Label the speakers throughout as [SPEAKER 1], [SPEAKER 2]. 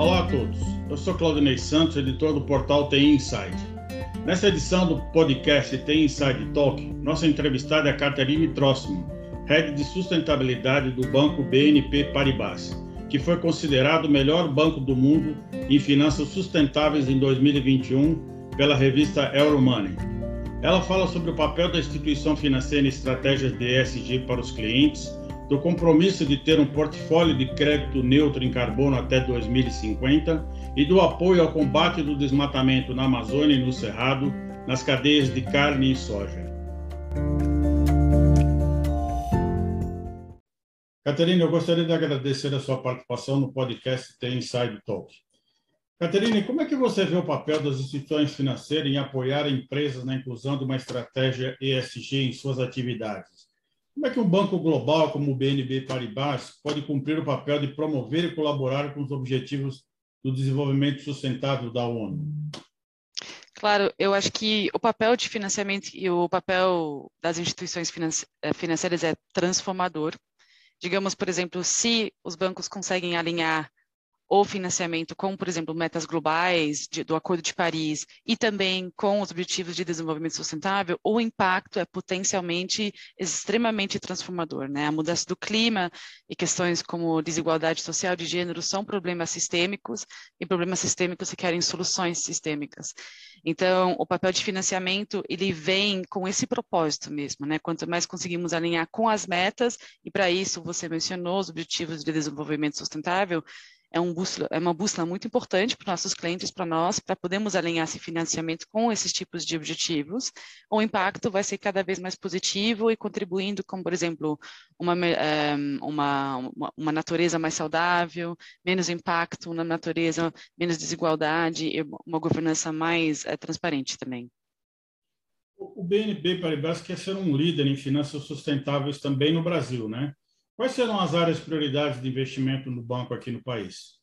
[SPEAKER 1] Olá a todos, eu sou Claudinei Santos, editor do portal TI Inside. Nesta edição do podcast TI Inside Talk, nossa entrevistada é a Caterine Trossman, Head de Sustentabilidade do banco BNP Paribas, que foi considerado o melhor banco do mundo em finanças sustentáveis em 2021 pela revista Euromoney. Ela fala sobre o papel da instituição financeira em estratégias de ESG para os clientes do compromisso de ter um portfólio de crédito neutro em carbono até 2050 e do apoio ao combate do desmatamento na Amazônia e no Cerrado, nas cadeias de carne e soja. Caterina, eu gostaria de agradecer a sua participação no podcast The Inside Talk. Caterina, como é que você vê o papel das instituições financeiras em apoiar empresas na inclusão de uma estratégia ESG em suas atividades? Como é que um banco global como o BNB Paribas pode cumprir o papel de promover e colaborar com os objetivos do desenvolvimento sustentável da ONU?
[SPEAKER 2] Claro, eu acho que o papel de financiamento e o papel das instituições eh, financeiras é transformador. Digamos, por exemplo, se os bancos conseguem alinhar ou financiamento com, por exemplo, metas globais de, do Acordo de Paris e também com os Objetivos de Desenvolvimento Sustentável, o impacto é potencialmente extremamente transformador. Né? A mudança do clima e questões como desigualdade social de gênero são problemas sistêmicos e problemas sistêmicos requerem soluções sistêmicas. Então, o papel de financiamento, ele vem com esse propósito mesmo, né? Quanto mais conseguimos alinhar com as metas, e para isso você mencionou os Objetivos de Desenvolvimento Sustentável, é, um bússola, é uma bússola muito importante para nossos clientes, para nós, para podermos alinhar esse financiamento com esses tipos de objetivos. O impacto vai ser cada vez mais positivo e contribuindo com, por exemplo, uma, eh, uma, uma, uma natureza mais saudável, menos impacto na natureza, menos desigualdade e uma governança mais é, transparente também.
[SPEAKER 1] O BNB Paribas quer ser um líder em finanças sustentáveis também no Brasil, né? Quais serão as áreas prioridades de investimento no banco aqui no país?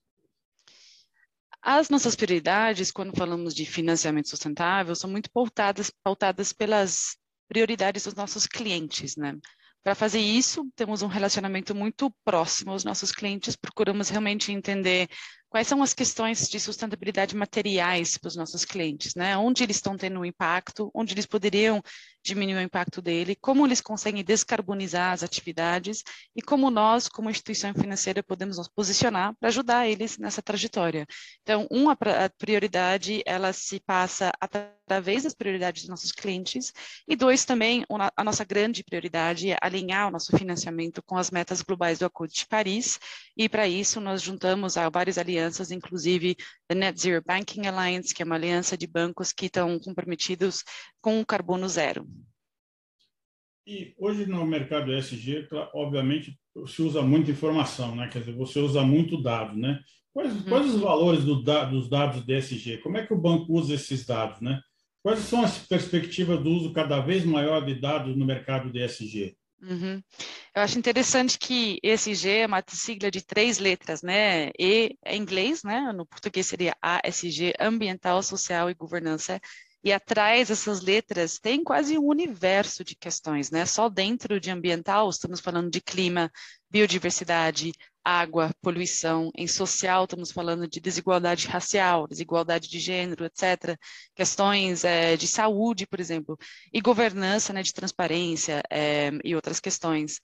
[SPEAKER 2] As nossas prioridades, quando falamos de financiamento sustentável, são muito pautadas, pautadas pelas prioridades dos nossos clientes, né? Para fazer isso, temos um relacionamento muito próximo aos nossos clientes, procuramos realmente entender quais são as questões de sustentabilidade materiais para os nossos clientes, né? Onde eles estão tendo um impacto, onde eles poderiam diminuir o impacto dele, como eles conseguem descarbonizar as atividades? E como nós, como instituição financeira, podemos nos posicionar para ajudar eles nessa trajetória. Então, uma prioridade, ela se passa através das prioridades dos nossos clientes. E dois também, a nossa grande prioridade é alinhar o nosso financiamento com as metas globais do Acordo de Paris. E para isso nós juntamos a várias alianças alianças, inclusive a Net Zero Banking Alliance, que é uma aliança de bancos que estão comprometidos com o carbono zero.
[SPEAKER 1] E hoje no mercado ESG, obviamente, se usa muita informação, né? Quer dizer, você usa muito dado, né? Quais, uhum. quais os valores do, dos dados de ESG? Como é que o banco usa esses dados, né? Quais são as perspectivas do uso cada vez maior de dados no mercado de ESG?
[SPEAKER 2] Uhum. Eu acho interessante que ESG é uma sigla de três letras, né? E é inglês, né? No português seria ASG, Ambiental, Social e Governança. E atrás dessas letras tem quase um universo de questões, né? Só dentro de ambiental estamos falando de clima, biodiversidade, água, poluição. Em social, estamos falando de desigualdade racial, desigualdade de gênero, etc. Questões é, de saúde, por exemplo, e governança né, de transparência é, e outras questões.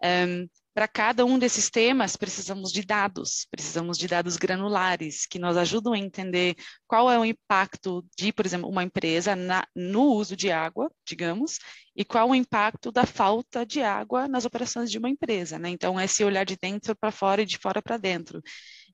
[SPEAKER 2] É, para cada um desses temas, precisamos de dados, precisamos de dados granulares, que nos ajudam a entender qual é o impacto de, por exemplo, uma empresa na, no uso de água, digamos, e qual o impacto da falta de água nas operações de uma empresa. Né? Então, esse olhar de dentro para fora e de fora para dentro.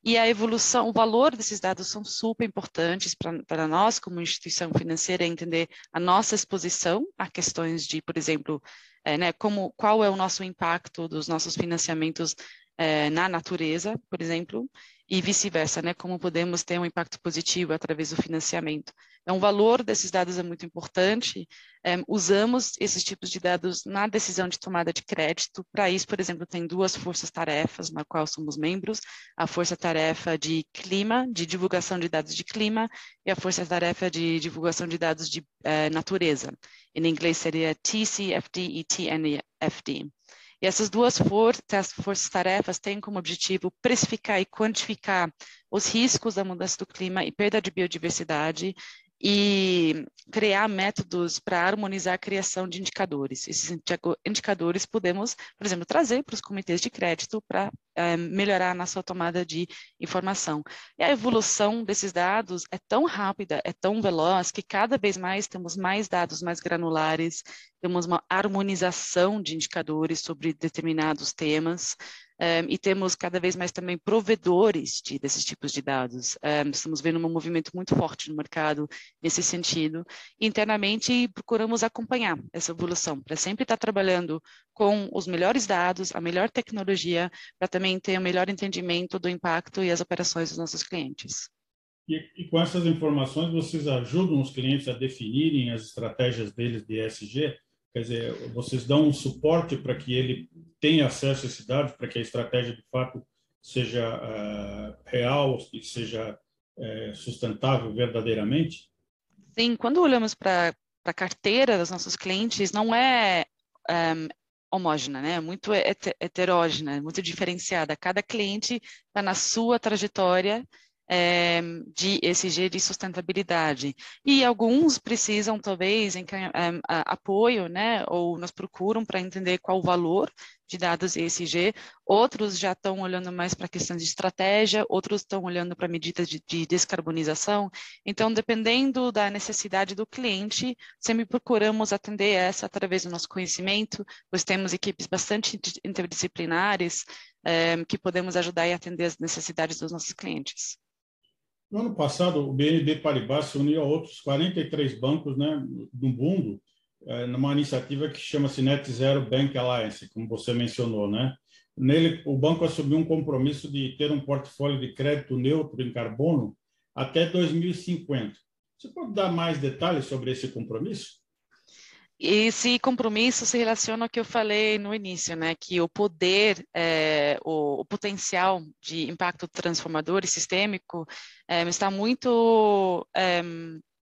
[SPEAKER 2] E a evolução, o valor desses dados são super importantes para nós, como instituição financeira, entender a nossa exposição a questões de, por exemplo, é, né, como, qual é o nosso impacto dos nossos financiamentos é, na natureza, por exemplo, e vice-versa, né? Como podemos ter um impacto positivo através do financiamento. Então, o valor desses dados é muito importante. É, usamos esses tipos de dados na decisão de tomada de crédito. Para isso, por exemplo, tem duas forças-tarefas na qual somos membros: a força-tarefa de clima, de divulgação de dados de clima, e a força-tarefa de divulgação de dados de é, natureza. Em inglês seria TCFD e TNFD. E essas duas forças-tarefas têm como objetivo precificar e quantificar os riscos da mudança do clima e perda de biodiversidade e criar métodos para harmonizar a criação de indicadores. Esses indicadores podemos, por exemplo, trazer para os comitês de crédito para é, melhorar a nossa tomada de informação. E a evolução desses dados é tão rápida, é tão veloz, que cada vez mais temos mais dados mais granulares, temos uma harmonização de indicadores sobre determinados temas, um, e temos cada vez mais também provedores de, desses tipos de dados. Um, estamos vendo um movimento muito forte no mercado nesse sentido. Internamente, procuramos acompanhar essa evolução, para sempre estar trabalhando com os melhores dados, a melhor tecnologia, para também ter o um melhor entendimento do impacto e as operações dos nossos clientes.
[SPEAKER 1] E, e, com essas informações, vocês ajudam os clientes a definirem as estratégias deles de ESG? Quer dizer, vocês dão um suporte para que ele tenha acesso a esse dado, para que a estratégia de fato seja uh, real e seja uh, sustentável verdadeiramente?
[SPEAKER 2] Sim, quando olhamos para a carteira dos nossos clientes, não é um, homogênea, né? Muito heterógena, muito diferenciada. Cada cliente está na sua trajetória é, de ESG de sustentabilidade. E alguns precisam, talvez, em, é, apoio, né, ou nos procuram para entender qual o valor de dados ESG, outros já estão olhando mais para questões de estratégia, outros estão olhando para medidas de, de, descarbonização. Então, dependendo da necessidade do cliente, sempre procuramos atender essa através do nosso conhecimento, pois temos equipes bastante interdisciplinares é, que podemos ajudar e atender as necessidades dos nossos clientes.
[SPEAKER 1] No ano passado, o BNB Paribas se uniu a outros 43 bancos né, no mundo, é, numa iniciativa que chama-se Net Zero Bank Alliance, como você mencionou. Né? Nele, o banco assumiu um compromisso de ter um portfólio de crédito neutro em carbono até 2050. Você pode dar mais detalhes sobre esse compromisso?
[SPEAKER 2] Esse compromisso se relaciona ao que eu falei no início, né? Que o poder, é, o, o, potencial de impacto transformador e sistêmico é, está muito é,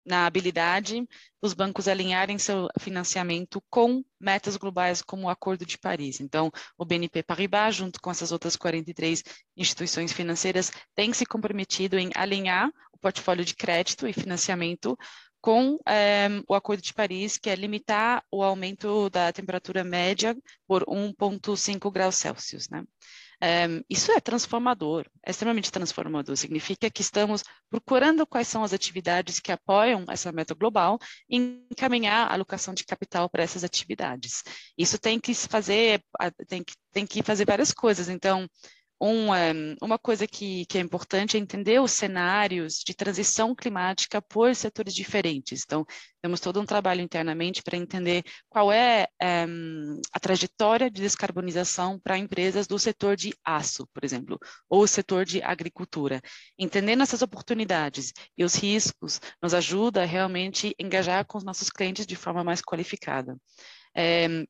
[SPEAKER 2] na habilidade dos bancos alinharem seu financiamento com metas globais como o Acordo de Paris. Então, o BNP Paribas, junto com essas outras 43 instituições financeiras, tem se comprometido em alinhar o portfólio de crédito e financiamento com é, o Acordo de Paris, que é limitar o aumento da temperatura média por 1,5 graus Celsius. Né? É, isso é transformador, é extremamente transformador. Significa que estamos procurando quais são as atividades que apoiam essa meta global e encaminhar a alocação de capital para essas atividades. Isso tem que fazer, tem que, tem que fazer várias coisas. Então, um, uma coisa que, que, é importante é entender os cenários de transição climática por setores diferentes. Então, temos todo um trabalho internamente para entender qual é um, a trajetória de descarbonização para empresas do setor de aço, por exemplo, ou setor de agricultura. Entendendo essas oportunidades e os riscos nos ajuda a realmente engajar com os nossos clientes de forma mais qualificada. É,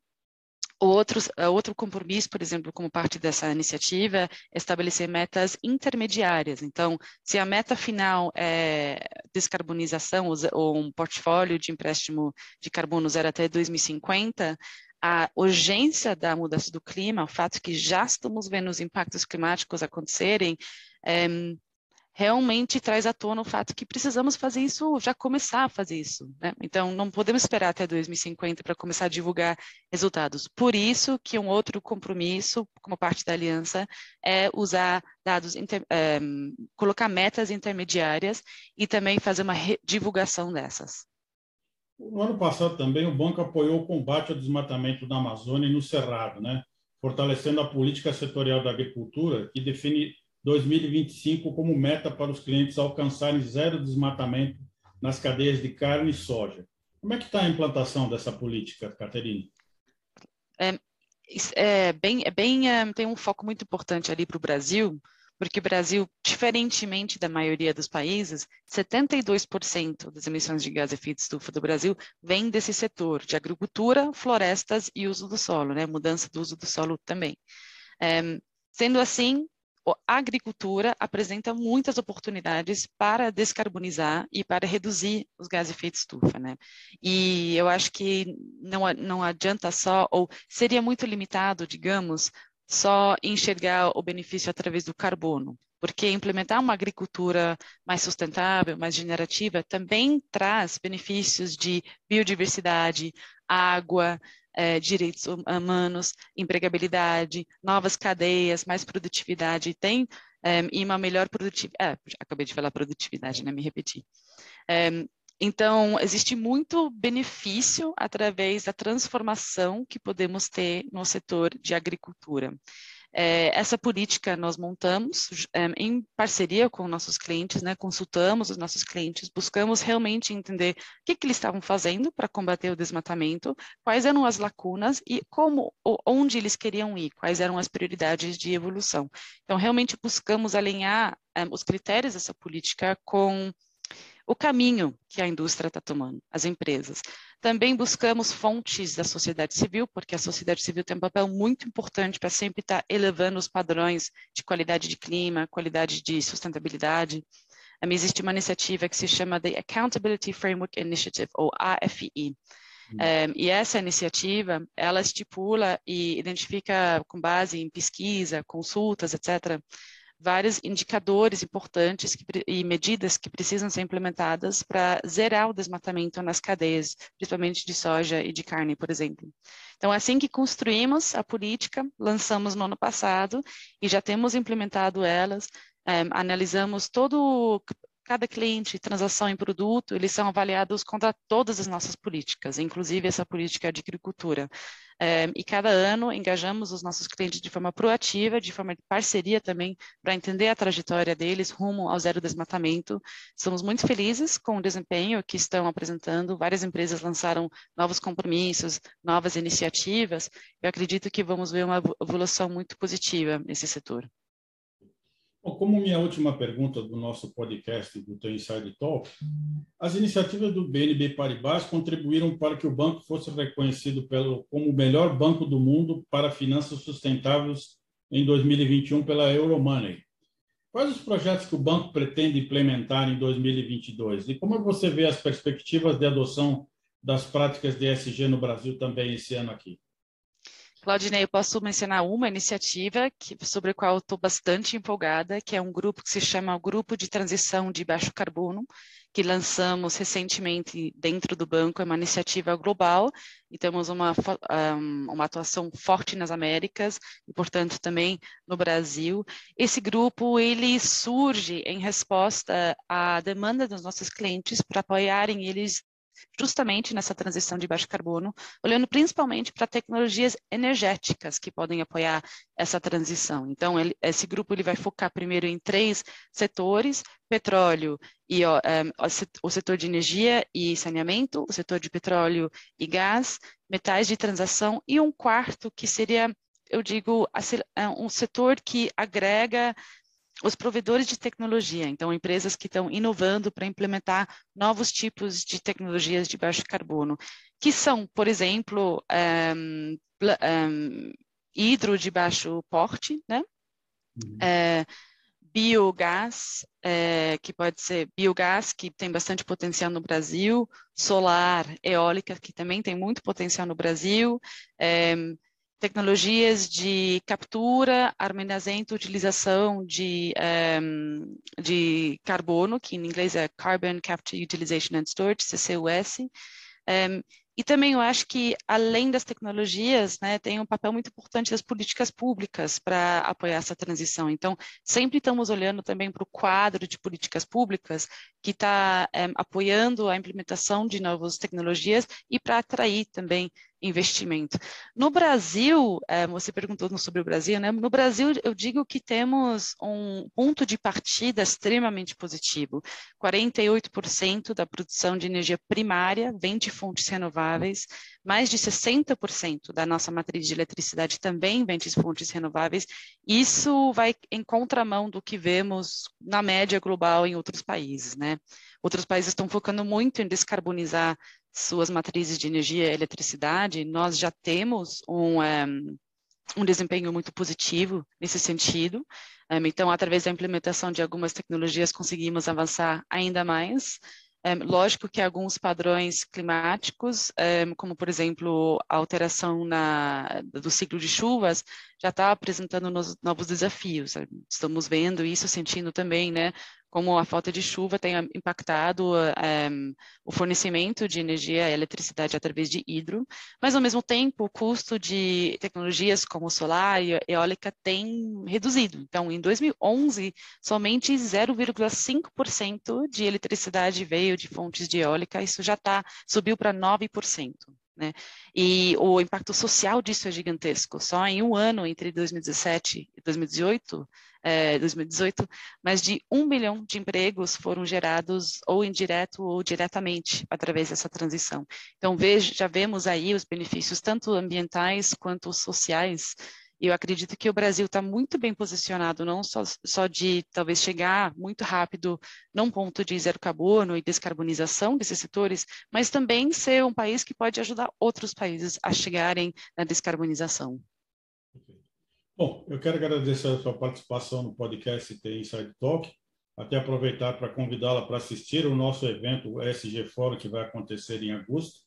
[SPEAKER 2] Outro, eh, outro compromisso, por exemplo, como parte dessa iniciativa, é estabelecer metas intermediárias. Então, se a meta final é descarbonização ou um portfólio de empréstimo de carbono zero até 2050, a urgência da mudança do clima, o fato que já estamos vendo os impactos climáticos acontecerem, é, realmente traz à tona o fato que precisamos fazer isso, já começar a fazer isso. Né? Então, não podemos esperar até 2050 para começar a divulgar resultados. Por isso que um outro compromisso, como parte da aliança, é usar dados, inter, é, colocar metas intermediárias e também fazer uma divulgação dessas.
[SPEAKER 1] No ano passado também o banco apoiou o combate ao desmatamento da Amazônia e no Cerrado, né? fortalecendo a política setorial da agricultura, que define 2025 como meta para os clientes alcançarem zero desmatamento nas cadeias de carne e soja. Como é que está a implantação dessa política, Caterine?
[SPEAKER 2] É, é bem, é bem é, tem um foco muito importante ali para o Brasil, porque o Brasil, diferentemente da maioria dos países, 72% das emissões de gás de efeito estufa do Brasil vem desse setor de agricultura, florestas e uso do solo, né? mudança do uso do solo também. É, sendo assim, a agricultura apresenta muitas oportunidades para descarbonizar e para reduzir os gases de efeito estufa, né? E eu acho que não, não adianta só, ou seria muito limitado, digamos, só enxergar o benefício através do carbono, porque implementar uma agricultura mais sustentável, mais generativa, também traz benefícios de biodiversidade, água, é, direitos humanos, empregabilidade, novas cadeias, mais produtividade, tem é, e uma melhor produtividade. É, acabei de falar produtividade, né? Me repeti. É, então, existe muito benefício através da transformação que podemos ter no setor de agricultura. É, essa política nós montamos é, em parceria com nossos clientes, né, consultamos os nossos clientes, buscamos realmente entender o que, que eles estavam fazendo para combater o desmatamento, quais eram as lacunas e como, onde eles queriam ir, quais eram as prioridades de evolução. Então, realmente buscamos alinhar é, os critérios dessa política com o caminho que a indústria está tomando, as empresas. Também buscamos fontes da sociedade civil, porque a sociedade civil tem um papel muito importante para sempre estar elevando os padrões de qualidade de clima, qualidade de sustentabilidade. Existe uma iniciativa que se chama The Accountability Framework Initiative, ou AFI. Um, hum. e essa iniciativa, ela estipula e identifica, com base em pesquisa, consultas, etc., vários indicadores importantes que, e medidas que precisam ser implementadas para zerar o desmatamento nas cadeias, principalmente de soja e de carne, por exemplo. Então, assim que construímos a política, lançamos no ano passado e já temos implementado elas, é, analisamos todo cada cliente, transação em produto, eles são avaliados contra todas as nossas políticas, inclusive essa política de agricultura. É, e cada ano engajamos os nossos clientes de forma proativa, de forma de parceria também, para entender a trajetória deles rumo ao zero desmatamento. Somos muito felizes com o desempenho que estão apresentando. Várias empresas lançaram novos compromissos, novas iniciativas. Eu acredito que vamos ver uma evolução muito positiva nesse setor.
[SPEAKER 1] Como minha última pergunta do nosso podcast do Teu Inside Talk, as iniciativas do BNB Paribas contribuíram para que o banco fosse reconhecido pelo, como o melhor banco do mundo para finanças sustentáveis em 2021 pela Euromoney. Quais os projetos que o banco pretende implementar em 2022 e como você vê as perspectivas de adoção das práticas de ESG no Brasil também esse ano aqui?
[SPEAKER 2] Claudinei, eu posso mencionar uma iniciativa que, sobre a qual estou bastante empolgada, que é um grupo que se chama Grupo de Transição de Baixo Carbono, que lançamos recentemente dentro do banco, é uma iniciativa global, e temos uma, uma atuação forte nas Américas, e, portanto, também no Brasil. Esse grupo, ele surge em resposta à demanda dos nossos clientes para apoiarem eles justamente nessa transição de baixo carbono, olhando principalmente para tecnologias energéticas que podem apoiar essa transição. Então, ele, esse grupo ele vai focar primeiro em três setores: petróleo e ó, um, o setor de energia e saneamento, o setor de petróleo e gás, metais de transação e um quarto que seria eu digo, um setor que agrega os provedores de tecnologia, então empresas que estão inovando para implementar novos tipos de tecnologias de baixo carbono, que são, por exemplo, um, um, hidro de baixo porte, né? Uhum. É, biogás, é, que pode ser biogás, que tem bastante potencial no Brasil, solar, eólica, que também tem muito potencial no Brasil, é, tecnologias de captura, armazenamento, utilização de, um, de carbono, que em inglês é Carbon Capture Utilization and Storage, CCUS, um, e também eu acho que, além das tecnologias, né, tem um papel muito importante das políticas públicas para apoiar essa transição. Então, sempre estamos olhando também para o quadro de políticas públicas que está é, apoiando a implementação de novas tecnologias e para atrair também investimento. No Brasil, é, você perguntou sobre o Brasil, né? No Brasil, eu digo que temos um ponto de partida extremamente positivo. 48% da produção de energia primária vem de fontes renováveis, mais de 60% da nossa matriz de eletricidade também vem de fontes renováveis. Isso vai em contramão do que vemos na média global em outros países, né? Outros países estão focando muito em descarbonizar suas matrizes de energia e eletricidade. Nós já temos um, um um desempenho muito positivo nesse sentido. Um, então, através da implementação de algumas tecnologias, conseguimos avançar ainda mais. Um, lógico que alguns padrões climáticos, como por exemplo a alteração na, do ciclo de chuvas, já está apresentando novos desafios. Estamos vendo isso, sentindo também, né, como a falta de chuva tem impactado um, eh, o fornecimento de energia e eletricidade através de hidro, mas ao mesmo tempo o custo de tecnologias como solar e eólica tem reduzido. Então, em 2011, somente 0,5% de eletricidade veio de fontes de eólica, isso já tá, subiu para 9%. Né? E o impacto social disso é gigantesco. Só em um ano, entre 2017 e 2018, é, 2018, mais de um milhão de empregos foram gerados ou indireto ou diretamente através dessa transição. Então, veja, já vemos aí os benefícios tanto ambientais quanto sociais eu acredito que o Brasil está muito bem posicionado, não só, só de talvez chegar muito rápido num ponto de zero carbono e descarbonização desses setores, mas também ser um país que pode ajudar outros países a chegarem na descarbonização.
[SPEAKER 1] Bom, eu quero agradecer a sua participação no podcast The Inside Talk, até aproveitar para convidá-la para assistir o nosso evento SG Fórum, que vai acontecer em agosto,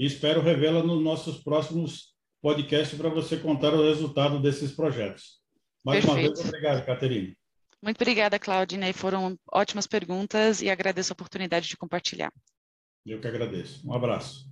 [SPEAKER 1] e espero revê-la nos nossos próximos podcast para você contar o resultado desses projetos. Mais Perfeito. uma vez, obrigado, Caterine.
[SPEAKER 2] Muito obrigada, Claudine. Foram ótimas perguntas e agradeço a oportunidade de compartilhar.
[SPEAKER 1] Eu que agradeço. Um abraço.